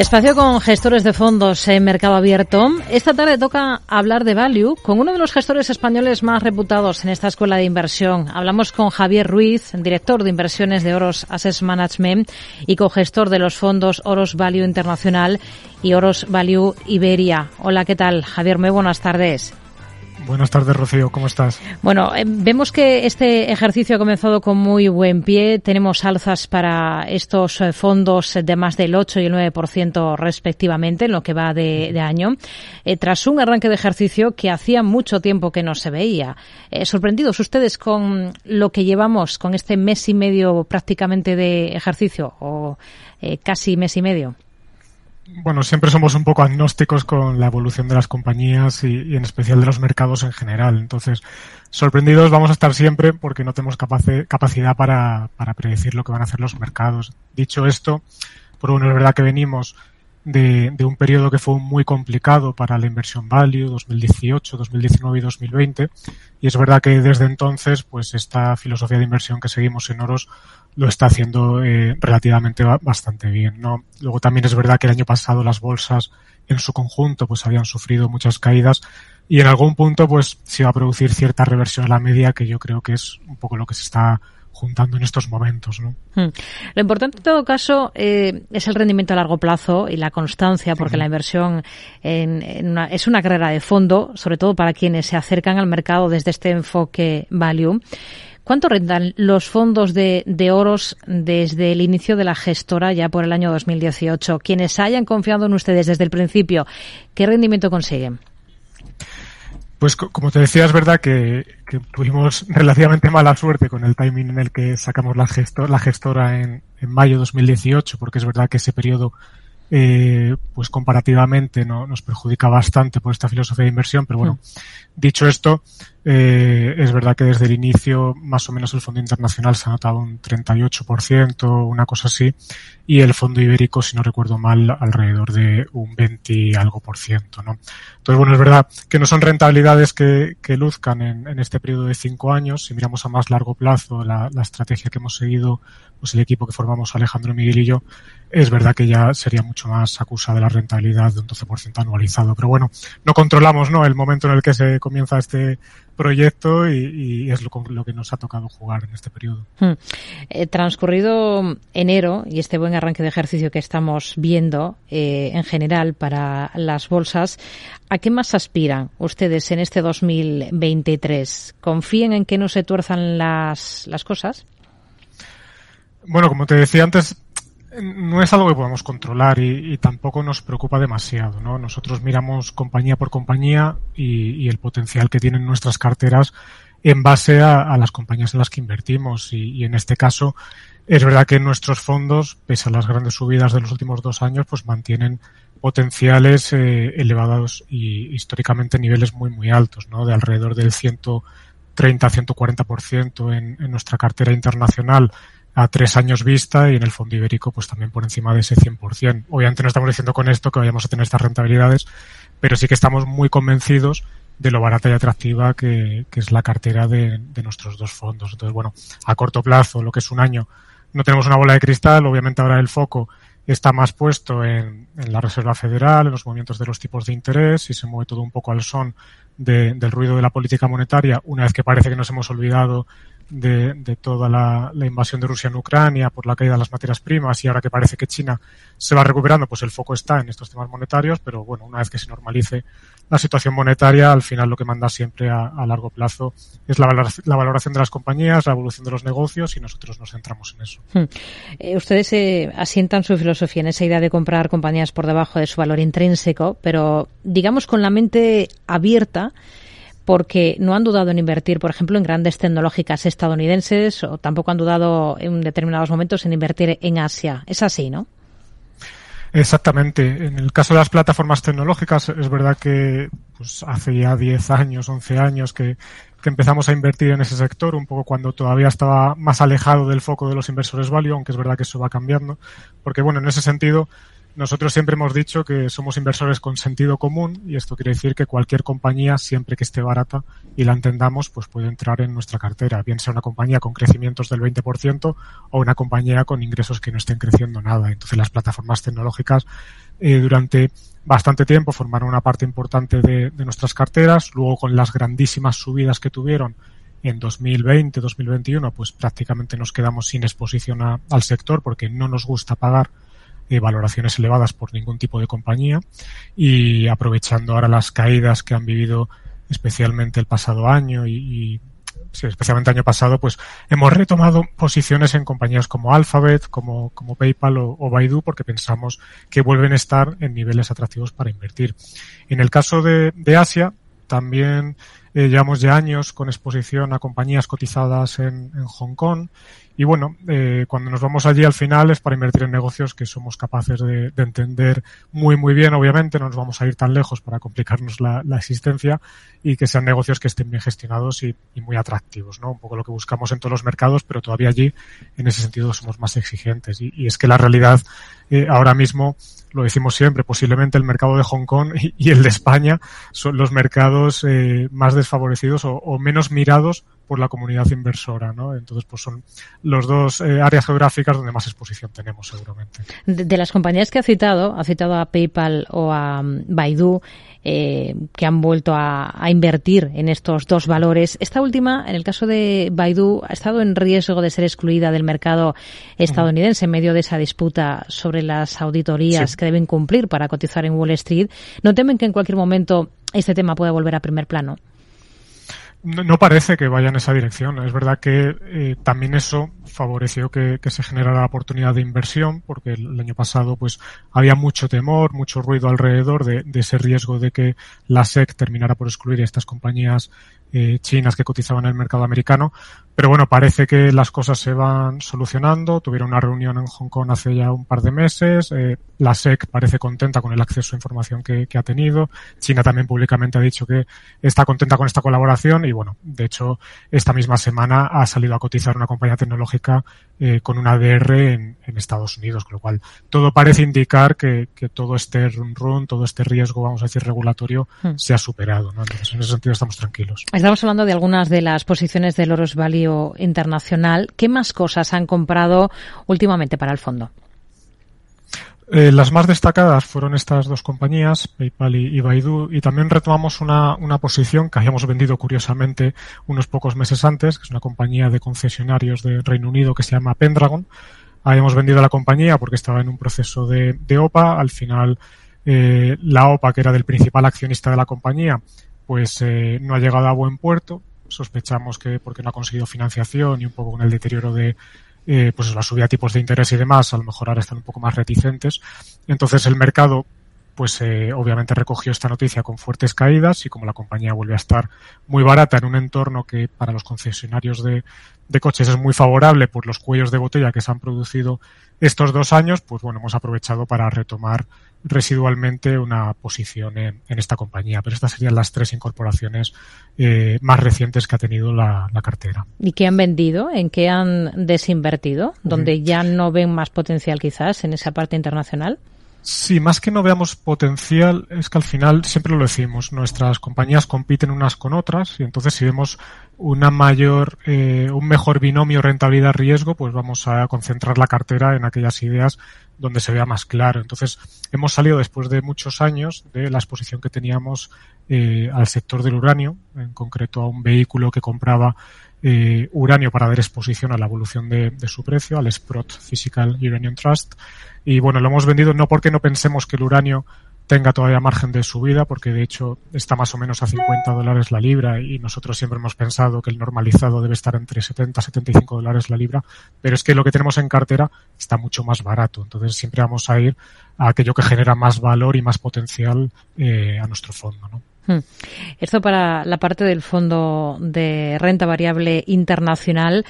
Espacio con gestores de fondos en Mercado Abierto. Esta tarde toca hablar de Value con uno de los gestores españoles más reputados en esta escuela de inversión. Hablamos con Javier Ruiz, director de inversiones de Oros Asset Management y cogestor de los fondos Oros Value Internacional y Oros Value Iberia. Hola, ¿qué tal? Javier, muy buenas tardes. Buenas tardes, Rocío. ¿Cómo estás? Bueno, eh, vemos que este ejercicio ha comenzado con muy buen pie. Tenemos alzas para estos eh, fondos de más del 8 y el 9% respectivamente en lo que va de, año, eh, tras un arranque de ejercicio que hacía mucho tiempo que no se veía. ¿Sorprendidos ustedes con lo que llevamos, con este mes y medio prácticamente de ejercicio o casi mes y medio? Bueno, siempre somos un poco agnósticos con la evolución de las compañías y, en especial de los mercados en general. Entonces, sorprendidos vamos a estar siempre porque no tenemos capacidad para, para predecir lo que van a hacer los mercados. Dicho esto, por bueno, es verdad que venimos de, de, un periodo que fue muy complicado para la inversión value, 2018, 2019 y 2020. Y es verdad que desde entonces, pues esta filosofía de inversión que seguimos en Oros lo está haciendo eh, relativamente bastante bien. ¿no? Luego también es verdad que el año pasado las bolsas en su conjunto pues habían sufrido muchas caídas y en algún punto pues se va a producir cierta reversión a la media que yo creo que es un poco lo que se está juntando en estos momentos. ¿no? Hmm. Lo importante en todo caso eh, es el rendimiento a largo plazo y la constancia, porque la inversión en, es una carrera de fondo, sobre todo para quienes se acercan al mercado desde este enfoque value. ¿Cuánto rentan los fondos de, de, oros desde el inicio de la gestora ya por el año 2018? Quienes hayan confiado en ustedes desde el principio, ¿qué rendimiento consiguen? Pues como te decía, es verdad que, tuvimos relativamente mala suerte con el timing en el que sacamos la, la gestora en, en mayo de 2018, porque es verdad que ese periodo eh, pues comparativamente no, nos perjudica bastante por esta filosofía de inversión, pero bueno, mm. dicho esto, eh, es verdad que desde el inicio más o menos el fondo internacional se ha notado un 38%, una cosa así, y el fondo ibérico, si no recuerdo mal, alrededor de un 20 y algo por ciento, ¿no? Entonces, bueno, es verdad que no son rentabilidades que, que luzcan en, en, este periodo de cinco años. Si miramos a más largo plazo la, la estrategia que hemos seguido, pues el equipo que formamos Alejandro Miguel y yo, es verdad que ya sería mucho más acusada de la rentabilidad de un 12% anualizado. Pero bueno, no controlamos ¿no? el momento en el que se comienza este proyecto y, es lo, lo, que nos ha tocado jugar en este periodo. Hmm. Eh, transcurrido enero y este buen arranque de ejercicio que estamos viendo eh, en general para las bolsas, ¿a qué más aspiran ustedes en este 2023? ¿Confíen en que no se tuerzan las, las cosas? Bueno, como te decía antes, no es algo que podamos controlar y, tampoco nos preocupa demasiado, ¿no? Nosotros miramos compañía por compañía y, el potencial que tienen nuestras carteras en base a, las compañías en las que invertimos y, en este caso es verdad que nuestros fondos, pese a las grandes subidas de los últimos dos años, pues mantienen potenciales eh, elevados y históricamente niveles muy muy altos, ¿no? De alrededor del 130-140% en, en nuestra cartera internacional a tres años vista y en el fondo ibérico pues también por encima de ese 100%. Obviamente no estamos diciendo con esto que vayamos a tener estas rentabilidades, pero sí que estamos muy convencidos de lo barata y atractiva que, es la cartera de, de, nuestros dos fondos. Entonces, bueno, a corto plazo, lo que es un año, no tenemos una bola de cristal, obviamente ahora el foco está más puesto en, en la Reserva Federal, en los movimientos de los tipos de interés y se mueve todo un poco al son de, del ruido de la política monetaria, una vez que parece que nos hemos olvidado de, de toda la, invasión de Rusia en Ucrania por la caída de las materias primas y ahora que parece que China se va recuperando, pues el foco está en estos temas monetarios, pero bueno, una vez que se normalice la situación monetaria, al final lo que manda siempre a, largo plazo es la, la, valoración de las compañías, la evolución de los negocios y nosotros nos centramos en eso. Hmm. Eh, ustedes eh, asientan su filosofía en esa idea de comprar compañías por debajo de su valor intrínseco, pero digamos con la mente abierta porque no han dudado en invertir, por ejemplo, en grandes tecnológicas estadounidenses o tampoco han dudado en determinados momentos en invertir en Asia. Es así, ¿no? Exactamente. En el caso de las plataformas tecnológicas, es verdad que pues, hace ya 10 años, 11 años que, que empezamos a invertir en ese sector, un poco cuando todavía estaba más alejado del foco de los inversores value, aunque es verdad que eso va cambiando. Porque, bueno, en ese sentido, nosotros siempre hemos dicho que somos inversores con sentido común y esto quiere decir que cualquier compañía, siempre que esté barata y la entendamos, pues puede entrar en nuestra cartera, bien sea una compañía con crecimientos del 20% o una compañía con ingresos que no estén creciendo nada. Entonces las plataformas tecnológicas eh, durante bastante tiempo formaron una parte importante de, nuestras carteras, luego con las grandísimas subidas que tuvieron en 2020, 2021, pues prácticamente nos quedamos sin exposición al sector porque no nos gusta pagar eh, valoraciones elevadas por ningún tipo de compañía y aprovechando ahora las caídas que han vivido especialmente el pasado año y, y sí, especialmente año pasado, pues hemos retomado posiciones en compañías como Alphabet, como, como PayPal o, o, Baidu, porque pensamos que vuelven a estar en niveles atractivos para invertir. En el caso de, de Asia, también eh, llevamos ya años con exposición a compañías cotizadas en, en Hong Kong y bueno, eh, cuando nos vamos allí al final es para invertir en negocios que somos capaces de, de, entender muy, muy bien, obviamente, no nos vamos a ir tan lejos para complicarnos la, existencia y que sean negocios que estén bien gestionados y, muy atractivos, ¿no? Un poco lo que buscamos en todos los mercados, pero todavía allí, en ese sentido, somos más exigentes. Y, es que la realidad eh, ahora mismo, lo decimos siempre, posiblemente el mercado de Hong Kong y, el de España son los mercados eh, más desfavorecidos o menos mirados por la comunidad inversora, ¿no? Entonces, pues son los dos eh, áreas geográficas donde más exposición tenemos, seguramente. De, de, las compañías que ha citado, ha citado a PayPal o a um, Baidu, eh, que han vuelto a, a, invertir en estos dos valores. Esta última, en el caso de Baidu, ha estado en riesgo de ser excluida del mercado estadounidense en medio de esa disputa sobre las auditorías sí. que deben cumplir para cotizar en Wall Street. ¿No temen que en cualquier momento este tema pueda volver a primer plano? No, parece que vaya en esa dirección. Es verdad que eh, también eso favoreció que, se generara la oportunidad de inversión, porque el, año pasado pues había mucho temor, mucho ruido alrededor de, de, ese riesgo de que la SEC terminara por excluir a estas compañías eh, chinas que cotizaban en el mercado americano. Pero bueno, parece que las cosas se van solucionando. Tuvieron una reunión en Hong Kong hace ya un par de meses. Eh, la SEC parece contenta con el acceso a información que, que, ha tenido. China también públicamente ha dicho que está contenta con esta colaboración y bueno, de hecho, esta misma semana ha salido a cotizar una compañía tecnológica eh, con una ADR en, en, Estados Unidos, con lo cual todo parece indicar que, que todo este run, run, todo este riesgo, vamos a decir, regulatorio, hmm. se ha superado. ¿no? Entonces, en ese sentido estamos tranquilos. Estamos hablando de algunas de las posiciones del Oros Value Internacional. ¿Qué más cosas han comprado últimamente para el fondo? Eh, las más destacadas fueron estas dos compañías, PayPal y, Baidu, y también retomamos una, una, posición que habíamos vendido curiosamente unos pocos meses antes, que es una compañía de concesionarios de Reino Unido que se llama Pendragon. Habíamos vendido la compañía porque estaba en un proceso de, de OPA. Al final, eh, la OPA, que era del principal accionista de la compañía, pues eh, no ha llegado a buen puerto. Sospechamos que porque no ha conseguido financiación y un poco con el deterioro de, eh, pues la subida de tipos de interés y demás, a lo mejor ahora están un poco más reticentes. Entonces el mercado, pues eh, obviamente recogió esta noticia con fuertes caídas y como la compañía vuelve a estar muy barata en un entorno que para los concesionarios de, de coches es muy favorable por los cuellos de botella que se han producido estos dos años, pues bueno, hemos aprovechado para retomar residualmente una posición en, en, esta compañía. Pero estas serían las tres incorporaciones eh, más recientes que ha tenido la, la, cartera. ¿Y qué han vendido? ¿En qué han desinvertido? ¿Donde ya no ven más potencial quizás en esa parte internacional? Sí, más que no veamos potencial, es que al final siempre lo decimos, nuestras compañías compiten unas con otras y entonces si vemos una mayor, eh, un mejor binomio rentabilidad-riesgo, pues vamos a concentrar la cartera en aquellas ideas donde se vea más claro. Entonces, hemos salido después de muchos años de la exposición que teníamos eh, al sector del uranio, en concreto a un vehículo que compraba eh, uranio para dar exposición a la evolución de, su precio, al Sprott Physical Uranium Trust. Y bueno, lo hemos vendido no porque no pensemos que el uranio tenga todavía margen de subida, porque de hecho está más o menos a 50 dólares la libra y nosotros siempre hemos pensado que el normalizado debe estar entre 70 y 75 dólares la libra, pero es que lo que tenemos en cartera está mucho más barato, entonces siempre vamos a ir a aquello que genera más valor y más potencial eh, a nuestro fondo. ¿no? Hmm. Esto para la parte del fondo de renta variable internacional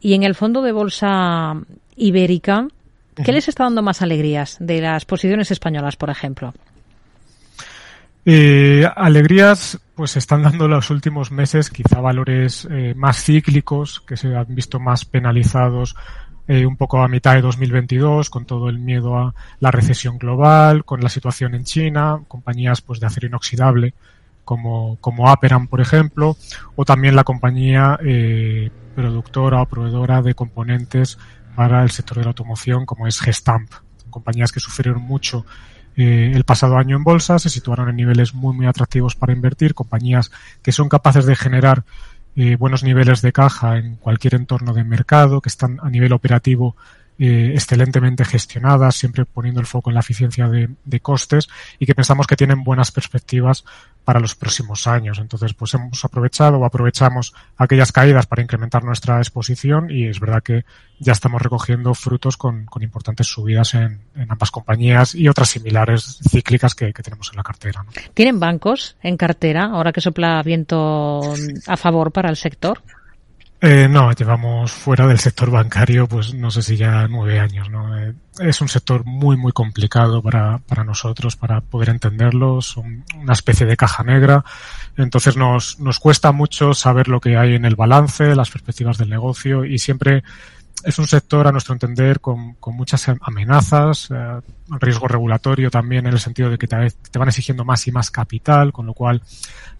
y en el fondo de bolsa ibérica, ¿qué les está dando más alegrías de las posiciones españolas, por ejemplo? Eh, alegrías, pues están dando los últimos meses quizá valores eh, más cíclicos, que se han visto más penalizados eh, un poco a mitad de 2022, con todo el miedo a la recesión global, con la situación en China, compañías pues de acero inoxidable como, como Aperam, por ejemplo, o también la compañía eh, productora o proveedora de componentes para el sector de la automoción, como es Gestamp, compañías que sufrieron mucho eh, el pasado año en bolsa, se situaron en niveles muy, muy atractivos para invertir, compañías que son capaces de generar eh, buenos niveles de caja en cualquier entorno de mercado, que están a nivel operativo eh, excelentemente gestionadas, siempre poniendo el foco en la eficiencia de, de, costes y que pensamos que tienen buenas perspectivas para los próximos años. Entonces, pues hemos aprovechado o aprovechamos aquellas caídas para incrementar nuestra exposición y es verdad que ya estamos recogiendo frutos con, con importantes subidas en, en, ambas compañías y otras similares cíclicas que, que tenemos en la cartera. ¿no? ¿Tienen bancos en cartera ahora que sopla viento a favor para el sector? Eh, no, llevamos fuera del sector bancario, pues no sé si ya nueve años, ¿no? Eh, es un sector muy, muy complicado para, para nosotros, para poder entenderlo. Son una especie de caja negra. Entonces nos, nos cuesta mucho saber lo que hay en el balance, las perspectivas del negocio y siempre es un sector, a nuestro entender, con, con muchas amenazas, eh, riesgo regulatorio también en el sentido de que te, van exigiendo más y más capital, con lo cual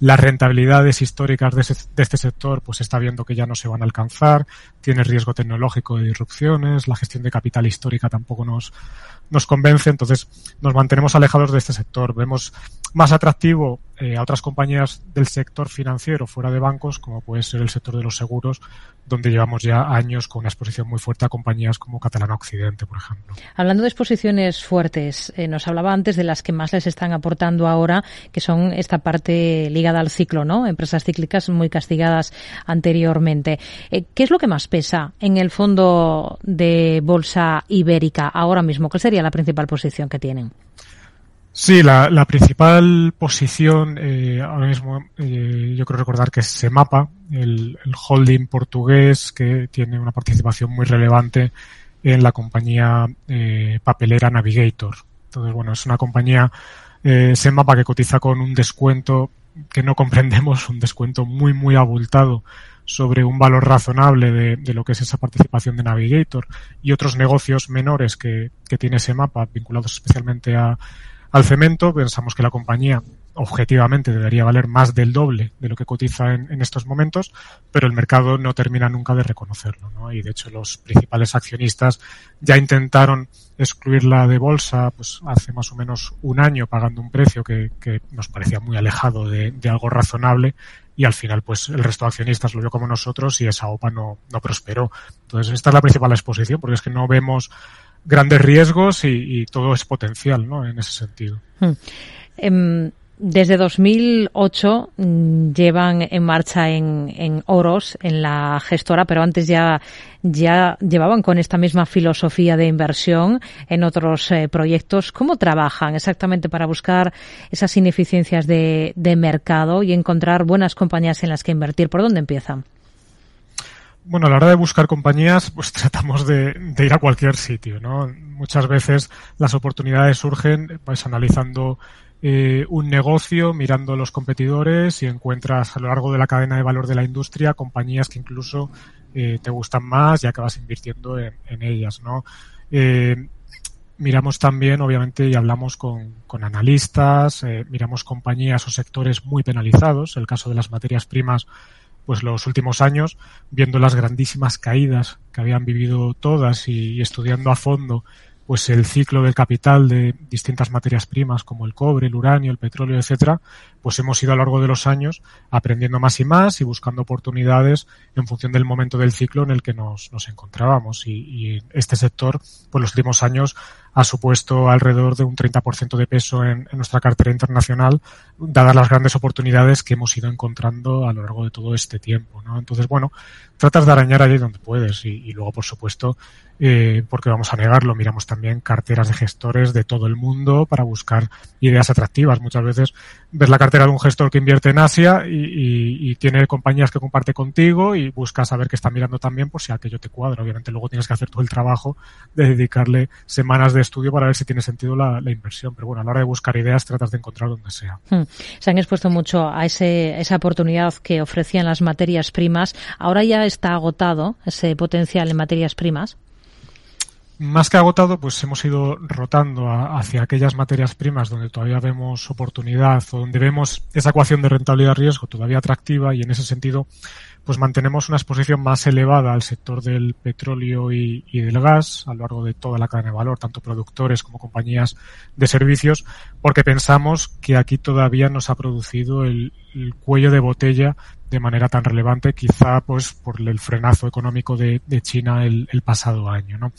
las rentabilidades históricas de, ese, de, este sector pues está viendo que ya no se van a alcanzar, tiene riesgo tecnológico de disrupciones, la gestión de capital histórica tampoco nos, nos convence, entonces nos mantenemos alejados de este sector. Vemos más atractivo eh, a otras compañías del sector financiero fuera de bancos, como puede ser el sector de los seguros, donde llevamos ya años con una exposición muy fuerte a compañías como Catalana Occidente, por ejemplo. Hablando de exposiciones fuertes, eh, nos hablaba antes de las que más les están aportando ahora, que son esta parte ligada al ciclo, ¿no? Empresas cíclicas muy castigadas anteriormente. Eh, ¿Qué es lo que más pesa en el fondo de bolsa ibérica ahora mismo? ¿Cuál sería la principal posición que tienen? Sí, la, principal posición eh, ahora mismo eh, yo creo recordar que es Semapa, el, holding portugués que tiene una participación muy relevante en la compañía eh, papelera Navigator. Entonces, bueno, es una compañía eh, Semapa que cotiza con un descuento que no comprendemos, un descuento muy, muy abultado sobre un valor razonable de, de, lo que es esa participación de Navigator y otros negocios menores que, que tiene Semapa vinculados especialmente a al cemento. Pensamos que la compañía objetivamente debería valer más del doble de lo que cotiza en, estos momentos, pero el mercado no termina nunca de reconocerlo. ¿no? Y de hecho los principales accionistas ya intentaron excluirla de bolsa pues hace más o menos un año pagando un precio que, que nos parecía muy alejado de, de, algo razonable y al final pues el resto de accionistas lo vio como nosotros y esa OPA no, no prosperó. Entonces esta es la principal exposición porque es que no vemos grandes riesgos y, y, todo es potencial, ¿no? En ese sentido. Hmm. Um, desde 2008 mm, llevan en marcha en, en, Oros, en la gestora, pero antes ya, ya llevaban con esta misma filosofía de inversión en otros eh, proyectos. ¿Cómo trabajan exactamente para buscar esas ineficiencias de, de mercado y encontrar buenas compañías en las que invertir? ¿Por dónde empiezan? Bueno, a la hora de buscar compañías, pues tratamos de, ir a cualquier sitio, ¿no? Muchas veces las oportunidades surgen analizando eh, un negocio, mirando los competidores y encuentras a lo largo de la cadena de valor de la industria compañías que incluso eh, te gustan más y acabas invirtiendo en, ellas, ¿no? Eh, miramos también, obviamente, y hablamos con, con analistas, miramos compañías o sectores muy penalizados, el caso de las materias primas pues los últimos años, viendo las grandísimas caídas que habían vivido todas y, estudiando a fondo pues el ciclo del capital de distintas materias primas como el cobre, el uranio, el petróleo, etcétera, pues hemos ido a lo largo de los años aprendiendo más y más y buscando oportunidades en función del momento del ciclo en el que nos, nos encontrábamos. Y, este sector, pues los últimos años ha supuesto alrededor de un 30% de peso en, nuestra cartera internacional, dadas las grandes oportunidades que hemos ido encontrando a lo largo de todo este tiempo. ¿no? Entonces, bueno, tratas de arañar allí donde puedes y, luego, por supuesto, eh, porque vamos a negarlo, miramos también carteras de gestores de todo el mundo para buscar ideas atractivas. Muchas veces ves la cartera de un gestor que invierte en Asia y, tiene compañías que comparte contigo y buscas saber qué está mirando también por si aquello te cuadra. Obviamente luego tienes que hacer todo el trabajo de dedicarle semanas de estudio para ver si tiene sentido la, inversión. Pero bueno, a la hora de buscar ideas tratas de encontrar donde sea. Hmm. Se han expuesto mucho a ese, esa oportunidad que ofrecían las materias primas. Ahora ya está agotado ese potencial en materias primas más que agotado, pues hemos ido rotando hacia aquellas materias primas donde todavía vemos oportunidad o donde vemos esa ecuación de rentabilidad-riesgo todavía atractiva y en ese sentido, pues mantenemos una exposición más elevada al sector del petróleo y, del gas a lo largo de toda la cadena de valor, tanto productores como compañías de servicios, porque pensamos que aquí todavía nos ha producido el, cuello de botella de manera tan relevante, quizá pues por el frenazo económico de, China el, pasado año, ¿no?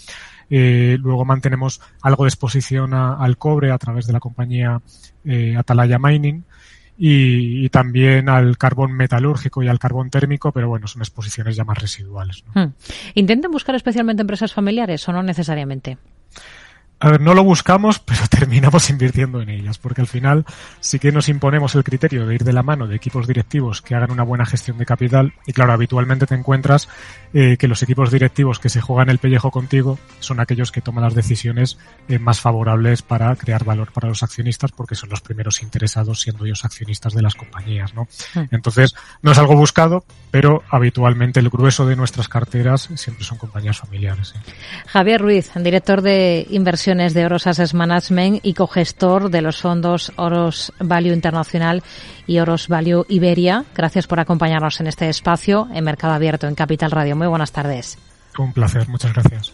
Eh, luego mantenemos algo de exposición al cobre a través de la compañía eh, Atalaya Mining y, también al carbón metalúrgico y al carbón térmico, pero bueno, son exposiciones ya más residuales. ¿no? Hmm. ¿Intenten buscar especialmente empresas familiares o no necesariamente? A ver, no lo buscamos, pero terminamos invirtiendo en ellas, porque al final sí que nos imponemos el criterio de ir de la mano de equipos directivos que hagan una buena gestión de capital. Y claro, habitualmente te encuentras eh, que los equipos directivos que se juegan el pellejo contigo son aquellos que toman las decisiones eh, más favorables para crear valor para los accionistas, porque son los primeros interesados siendo ellos accionistas de las compañías, ¿no? Hmm. Entonces, no es algo buscado, pero habitualmente el grueso de nuestras carteras siempre son compañías familiares. Javier Ruiz, director de inversión de Oros Asset Management y cogestor de los fondos Oros Value Internacional y Oros Value Iberia. Gracias por acompañarnos en este espacio en Mercado Abierto en Capital Radio. Muy buenas tardes. Un placer, muchas gracias.